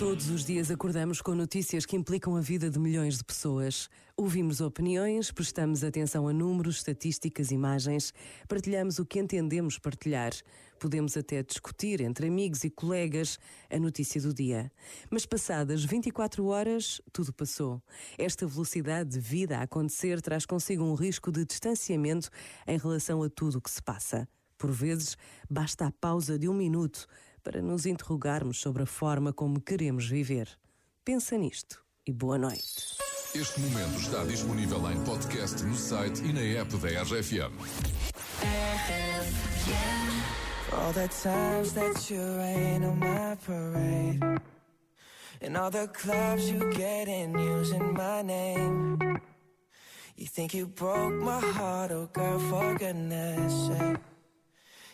Todos os dias acordamos com notícias que implicam a vida de milhões de pessoas. Ouvimos opiniões, prestamos atenção a números, estatísticas, imagens, partilhamos o que entendemos partilhar. Podemos até discutir entre amigos e colegas a notícia do dia. Mas passadas 24 horas, tudo passou. Esta velocidade de vida a acontecer traz consigo um risco de distanciamento em relação a tudo o que se passa. Por vezes, basta a pausa de um minuto para nos interrogarmos sobre a forma como queremos viver. Pensa nisto e boa noite. Este momento está disponível em podcast no site e na app da RFM. All the times that you rain on my parade And all the clubs you get in using my name You think you broke my heart, oh girl, for goodness sake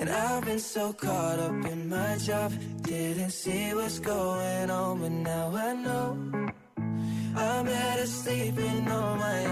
And I've been so caught up in my job, didn't see what's going on, but now I know I'm better sleeping on my own.